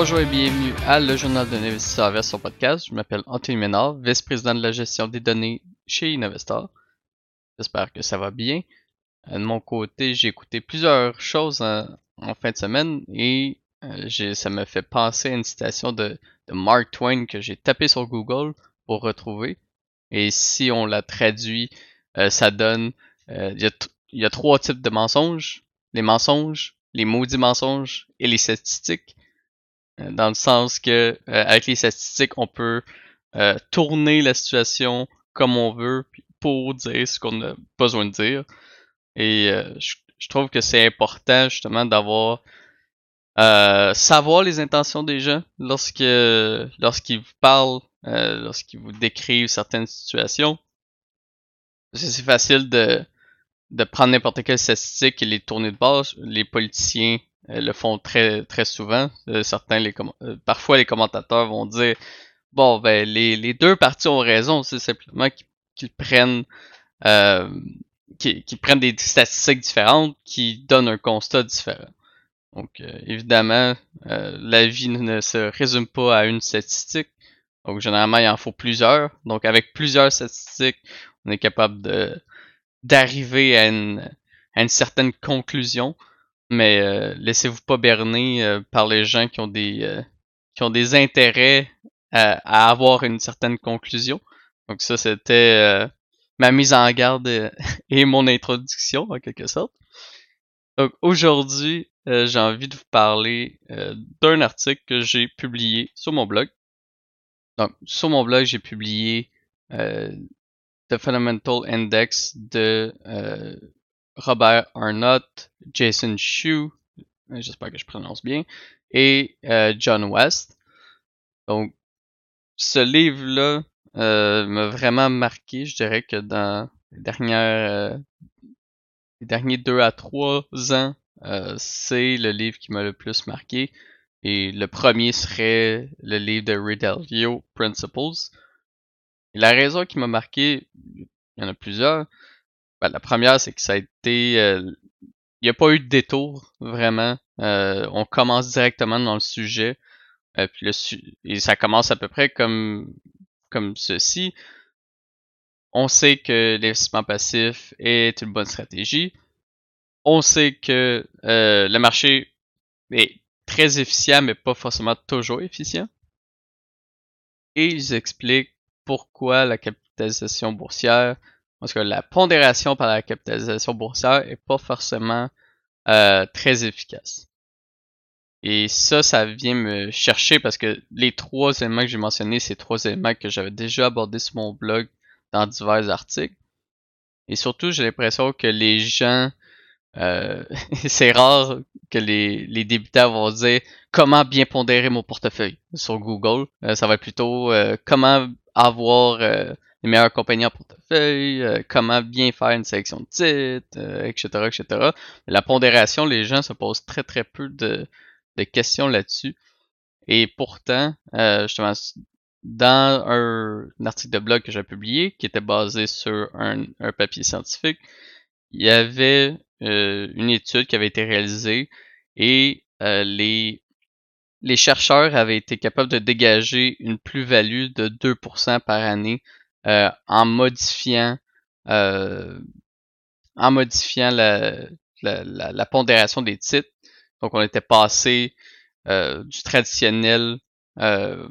Bonjour et bienvenue à Le Journal de l'investisseur version podcast. Je m'appelle Anthony Ménard, vice-président de la gestion des données chez Innovestor. J'espère que ça va bien. Euh, de mon côté, j'ai écouté plusieurs choses en, fin de semaine et euh, ça me fait penser à une citation de, Mark Twain que j'ai tapé sur Google pour retrouver. Et si on la traduit, euh, ça donne il y, a trois types de mensonges les mensonges, les maudits mensonges et les statistiques. Dans le sens que avec les statistiques, on peut tourner la situation comme on veut pour dire ce qu'on a besoin de dire. Et euh, je, trouve que c'est important justement d'avoir euh, savoir les intentions des gens lorsque lorsqu'ils vous parlent, euh, lorsqu'ils vous décrivent certaines situations. C'est facile de, de prendre n'importe quelle statistique et les tourner de base. Les politiciens le font très très souvent. certains les parfois les commentateurs vont dire bon ben les, deux parties ont raison, c'est simplement qu'ils prennent prennent des statistiques différentes qui donnent un constat différent. Donc, euh, évidemment, euh, la vie ne se résume pas à une statistique. Donc, généralement, il en faut plusieurs. Donc, avec plusieurs statistiques, on est capable de d'arriver à une, à une certaine conclusion. Mais euh, laissez-vous pas berner par les gens qui ont des qui ont des intérêts à, à, avoir une certaine conclusion. Donc ça, c'était ma mise en garde et mon introduction en quelque sorte. Donc aujourd'hui, euh, j'ai envie de vous parler euh, d'un article que j'ai publié sur mon blog. Donc sur mon blog, j'ai publié euh, The Fundamental Index de Robert Arnott, Jason Shu, j'espère que je prononce bien, et John West. Donc ce livre-là, euh, m'a vraiment marqué. Je dirais que dans les euh, derniers deux à trois ans, euh, c'est le livre qui m'a le plus marqué. Et le premier serait le livre de Ridelio Principles. Et la raison qui m'a marqué, il y en a plusieurs. Ben, la première, c'est que ça a été. il n'y a pas eu de détour, vraiment. on commence directement dans le sujet. puis le et ça commence à peu près comme comme ceci. On sait que l'investissement passif est une bonne stratégie. On sait que euh, le marché est très efficient, mais pas forcément toujours efficient. Et ils expliquent pourquoi la capitalisation boursière, parce que la pondération par la capitalisation boursière est pas forcément euh, très efficace. Et ça, ça vient me chercher parce que les trois éléments que j'ai mentionnés, c'est trois éléments que j'avais déjà abordés sur mon blog dans divers articles. Et surtout, j'ai l'impression que les gens, euh, c'est rare que les, les débutants vont dire comment bien pondérer mon portefeuille sur Google. Euh, ça va plutôt euh, comment avoir les meilleures compagnies en portefeuille, comment bien faire une sélection de titres, etc., etc. La pondération, les gens se posent très très peu de, de questions là-dessus. Et pourtant, euh, justement, dans un, article de blog que j'ai publié, qui était basé sur un, papier scientifique, il y avait euh, une étude qui avait été réalisée et euh, les, les chercheurs avaient été capables de dégager une plus-value de 2% par année en modifiant en modifiant la, la, pondération des titres donc on était passé euh, du traditionnel, euh,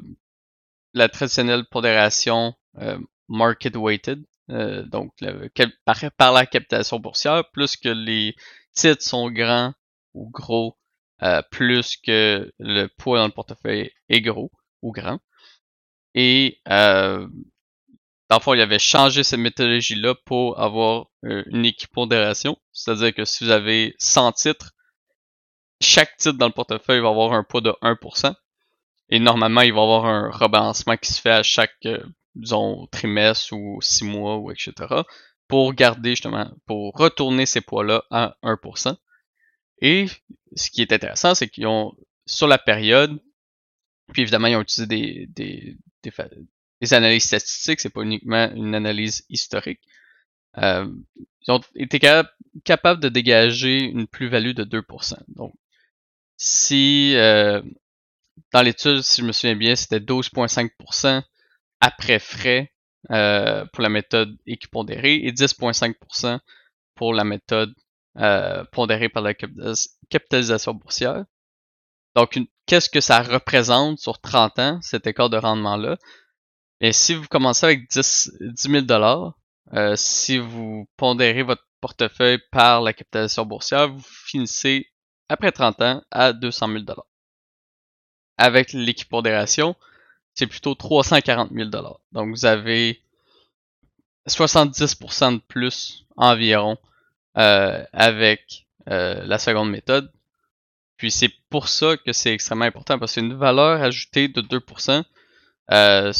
la traditionnelle pondération euh, market weighted, donc par, la capitalisation boursière, plus que les titres sont grands ou gros, plus que le poids dans le portefeuille est gros ou grand. Et euh, dans le il avait changé cette méthodologie-là pour avoir une équipondération. C'est-à-dire que si vous avez 100 titres, chaque titre dans le portefeuille va avoir un poids de 1%. Et normalement, il va y avoir un rebalancement qui se fait à chaque, euh, disons, trimestre ou 6 mois ou etc. Pour garder justement, pour retourner ces poids-là à 1%. Et ce qui est intéressant, c'est qu'ils ont, sur la période, puis évidemment, ils ont utilisé des, des, des, analyses statistiques, c'est pas uniquement une analyse historique. Euh, ils ont été capables de dégager une plus-value de 2%. Donc, si euh, dans l'étude, si je me souviens bien, c'était 12,5% après frais euh, pour la méthode équipondérée et 10,5% pour la méthode euh, pondérée par la capitalisation boursière. Donc, qu'est-ce que ça représente sur 30 ans, cet écart de rendement-là? Et si vous commencez avec 10, 000 dollars, euh, si vous pondérez votre portefeuille par la capitalisation boursière, vous finissez après 30 ans à 200 000 dollars. Avec l'équipondération, c'est plutôt 340 000 dollars. Donc vous avez 70% de plus environ euh, avec euh, la seconde méthode. Puis c'est pour ça que c'est extrêmement important parce qu'une valeur ajoutée de 2%, euh,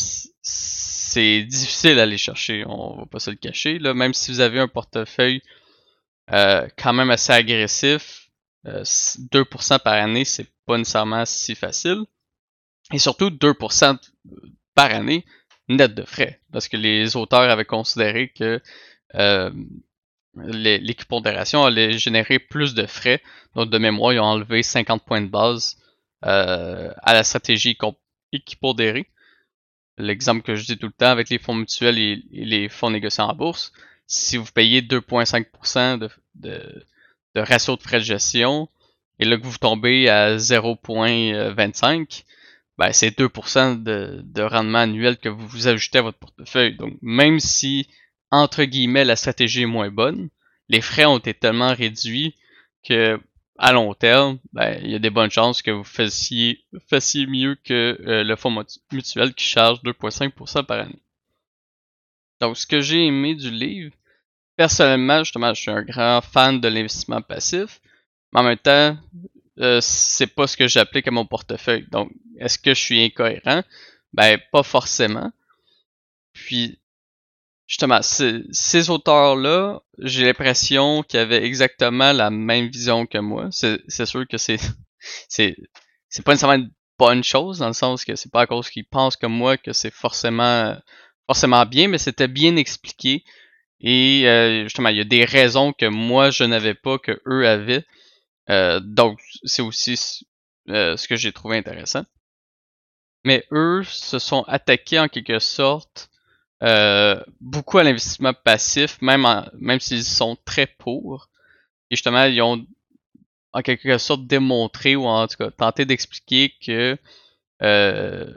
c'est difficile à aller chercher, on va pas se le cacher. Même si vous avez un portefeuille euh, quand même assez agressif, 2% par année, c'est pas nécessairement si facile. Et surtout 2% par année net de frais. Parce que les auteurs avaient considéré que euh, l'équipondération allait générer plus de frais. Donc de mémoire, ils ont enlevé 50 points de base euh, à la stratégie équipondérée. L'exemple que je dis tout le temps avec les fonds mutuels et, les fonds négociés en bourse, si vous payez 2,5% de, de, de ratio de frais de gestion, et là que vous tombez à 0,25, ben, c'est 2% de, de, rendement annuel que vous ajoutez à votre portefeuille. Donc, même si, entre guillemets, la stratégie est moins bonne, les frais ont été tellement réduits que, à long terme, ben, il y a des bonnes chances que vous fassiez, mieux que euh, le fonds mutuel qui charge 2,5% par année. Donc, ce que j'ai aimé du livre, personnellement, justement, je suis un grand fan de l'investissement passif, mais en même temps, euh, c'est pas ce que j'applique à mon portefeuille. Donc, est-ce que je suis incohérent? Ben, pas forcément. Puis, justement, ces auteurs-là, j'ai l'impression qu'ils avaient exactement la même vision que moi. C'est sûr que c'est c'est c'est pas nécessairement une bonne chose dans le sens que c'est pas à cause qu'ils pensent comme moi que c'est forcément forcément bien, mais c'était bien expliqué et euh, justement il y a des raisons que moi je n'avais pas que eux avaient. Euh, donc c'est aussi euh, ce que j'ai trouvé intéressant. Mais eux se sont attaqués en quelque sorte euh, beaucoup à l'investissement passif, même, même s'ils sont très pour. Et justement, ils ont en quelque sorte démontré ou en tout cas tenté d'expliquer que euh,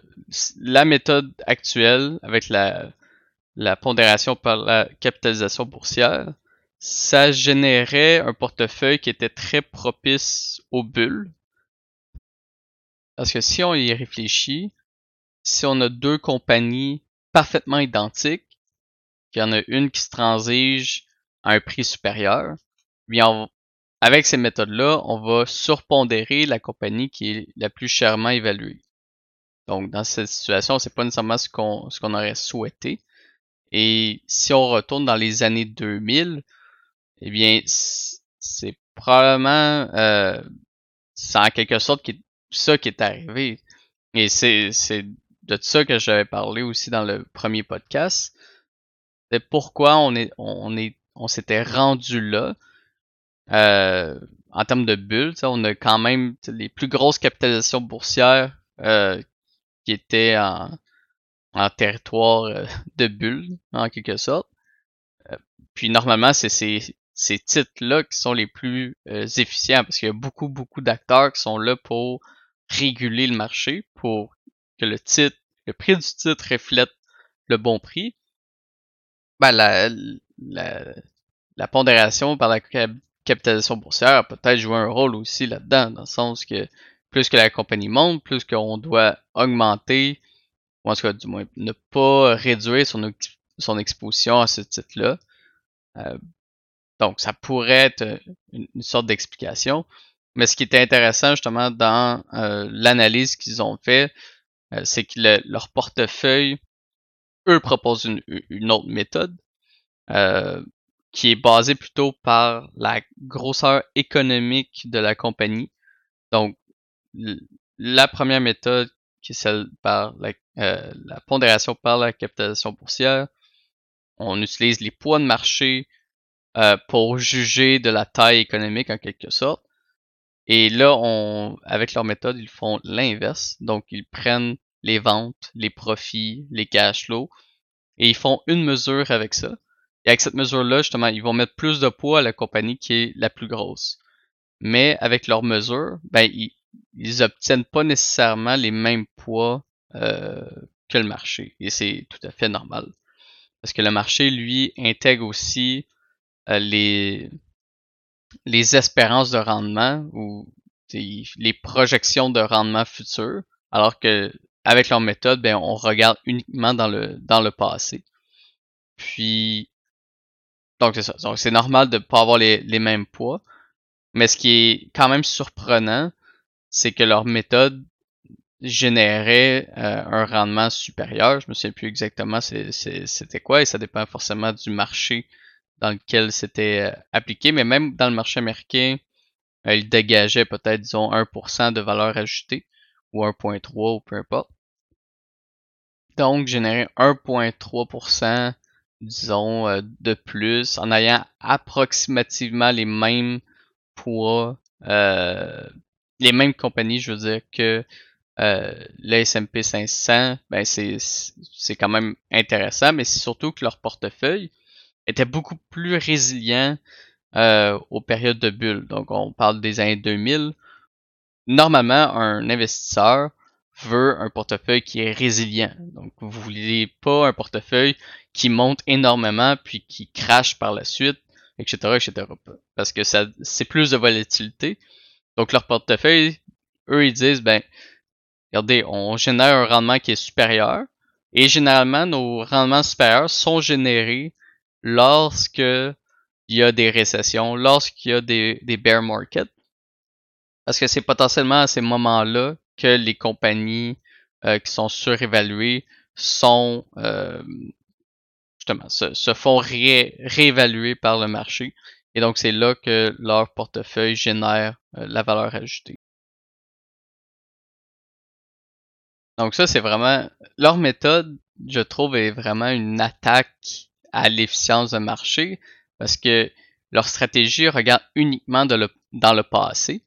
la méthode actuelle avec la, la pondération par la capitalisation boursière, ça générait un portefeuille qui était très propice aux bulles. Parce que si on y réfléchit, si on a deux compagnies parfaitement identiques, qu'il y en a une qui se transige à un prix supérieur, bien avec ces méthodes-là, on va surpondérer la compagnie qui est la plus chèrement évaluée. Donc, dans cette situation, c'est pas nécessairement ce qu'on ce qu'on aurait souhaité. Et si on retourne dans les années 2000, eh bien, c'est probablement euh, c'est en quelque sorte ça qui est arrivé. Et c'est de ça que j'avais parlé aussi dans le premier podcast. C'est pourquoi on est on est on s'était rendu là? Euh, en termes de bulles, on a quand même les plus grosses capitalisations boursières euh, qui étaient en, territoire euh, de bulles, en quelque sorte. Euh, puis normalement, c'est ces, ces titres-là qui sont les plus efficients parce qu'il y a beaucoup, beaucoup d'acteurs qui sont là pour réguler le marché, pour que le titre, le prix du titre reflète le bon prix, ben la, la, pondération par la capitalisation boursière peut-être joué un rôle aussi là-dedans, dans le sens que plus que la compagnie monte, plus qu'on doit augmenter, ou en tout cas du moins ne pas réduire son, son exposition à ce titre-là. Euh, donc ça pourrait être une, une sorte d'explication. Mais ce qui était intéressant justement dans euh, l'analyse qu'ils ont fait, euh, c'est que leur portefeuille, eux, proposent une, autre méthode euh, qui est basée plutôt par la grosseur économique de la compagnie. Donc, la première méthode, qui est celle par la, la pondération par la capitalisation boursière, on utilise les poids de marché pour juger de la taille économique en quelque sorte. Et là, on, avec leur méthode, ils font l'inverse. Donc, ils prennent les ventes, les profits, les cash flows, et ils font une mesure avec ça. Et avec cette mesure-là, justement, ils vont mettre plus de poids à la compagnie qui est la plus grosse. Mais avec leur mesure, ben, ils, ils obtiennent pas nécessairement les mêmes poids euh, que le marché. Et c'est tout à fait normal. Parce que le marché, lui, intègre aussi euh, les, les espérances de rendement ou les projections de rendement futur, alors que avec leur méthode, ben, on regarde uniquement dans le, dans le passé. Puis, donc c'est ça. Donc c'est normal de ne pas avoir les, les mêmes poids. Mais ce qui est quand même surprenant, c'est que leur méthode générait euh, un rendement supérieur. Je me souviens plus exactement c'était quoi et ça dépend forcément du marché dans lequel c'était euh, appliqué. Mais même dans le marché américain, euh, il dégageait peut-être, disons, 1% de valeur ajoutée ou 1.3 ou peu importe. Donc, générer 1.3%, disons, de plus en ayant approximativement les mêmes poids, les mêmes compagnies, je veux dire, que euh, le S&P 500, ben c'est c'est quand même intéressant, mais c'est surtout que leur portefeuille était beaucoup plus résilient euh, aux périodes de bulle. Donc on parle des années 2000. Normalement, un investisseur veut un portefeuille qui est résilient. Donc vous voulez pas un portefeuille qui monte énormément puis qui crache par la suite, etc., etc. Parce que ça c'est plus de volatilité. Donc leur portefeuille, eux ils disent ben regardez, on génère un rendement qui est supérieur. Et généralement, nos rendements supérieurs sont générés lorsque il y a des récessions, lorsqu'il y a des, des bear markets. Parce que c'est potentiellement à ces moments-là que les compagnies euh, qui sont surévaluées sont euh, justement se, font réévaluer par le marché. Et donc c'est là que leur portefeuille génère euh, la valeur ajoutée. Donc ça, c'est vraiment... Leur méthode, je trouve, est vraiment une attaque à l'efficience de marché parce que leur stratégie regarde uniquement dans le passé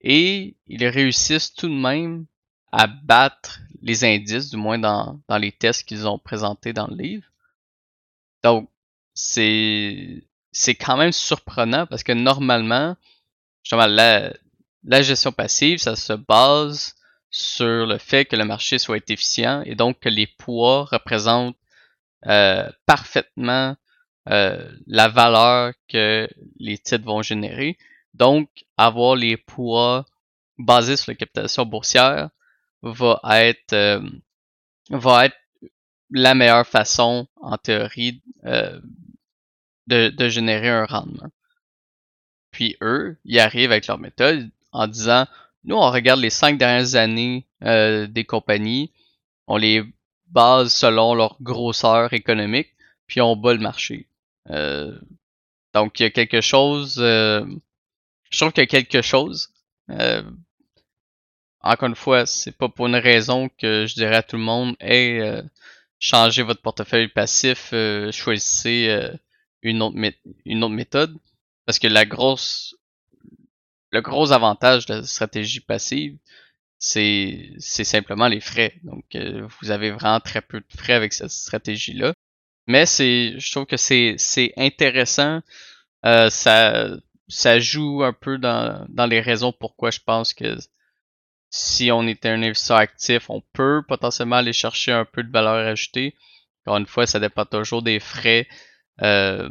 et ils réussissent tout de même à battre les indices, du moins dans, les tests qu'ils ont présentés dans le livre. Donc, c'est c'est quand même surprenant parce que normalement, justement, la, la gestion passive, ça se base sur le fait que le marché soit efficient et donc que les poids représentent euh, parfaitement euh, la valeur que les titres vont générer. Donc, avoir les poids basés sur la capitalisation boursière va être euh, va la meilleure façon, en théorie, de, de générer un rendement. Puis eux, ils arrivent avec leur méthode en disant nous, on regarde les cinq dernières années euh, des compagnies, on les base selon leur grosseur économique, puis on bat le marché. Euh, donc, il y a quelque chose... Euh, je trouve qu'il y a quelque chose. encore une fois, c'est pas pour une raison que je dirais à tout le monde Hey, changez votre portefeuille passif, choisissez une, autre une autre méthode. Parce que la grosse le gros avantage de la stratégie passive, c'est simplement les frais. Donc, euh, vous avez vraiment très peu de frais avec cette stratégie-là. Mais c'est, je trouve que c'est intéressant. Euh, ça, ça joue un peu dans, dans les raisons pourquoi je pense que si on était un investisseur actif, on peut potentiellement aller chercher un peu de valeur ajoutée. Encore une fois, ça dépend toujours des frais. Euh,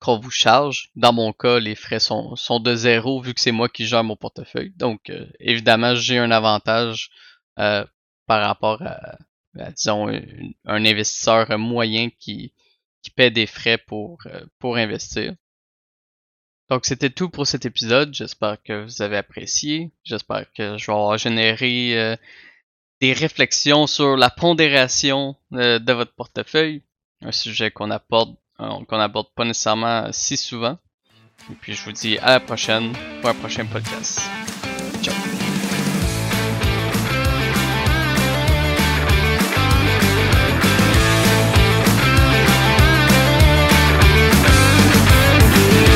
qu'on vous charge. Dans mon cas, les frais sont, sont de zéro vu que c'est moi qui gère mon portefeuille. Donc, euh, évidemment, j'ai un avantage euh, par rapport à, disons, un, investisseur moyen qui, qui paie des frais pour, pour investir. Donc, c'était tout pour cet épisode. J'espère que vous avez apprécié. J'espère que je vais avoir généré des réflexions sur la pondération de votre portefeuille. Un sujet qu'on apporte euh, qu'on n'aborde pas nécessairement si souvent. Et puis je vous dis à la prochaine pour un prochain podcast. Ciao!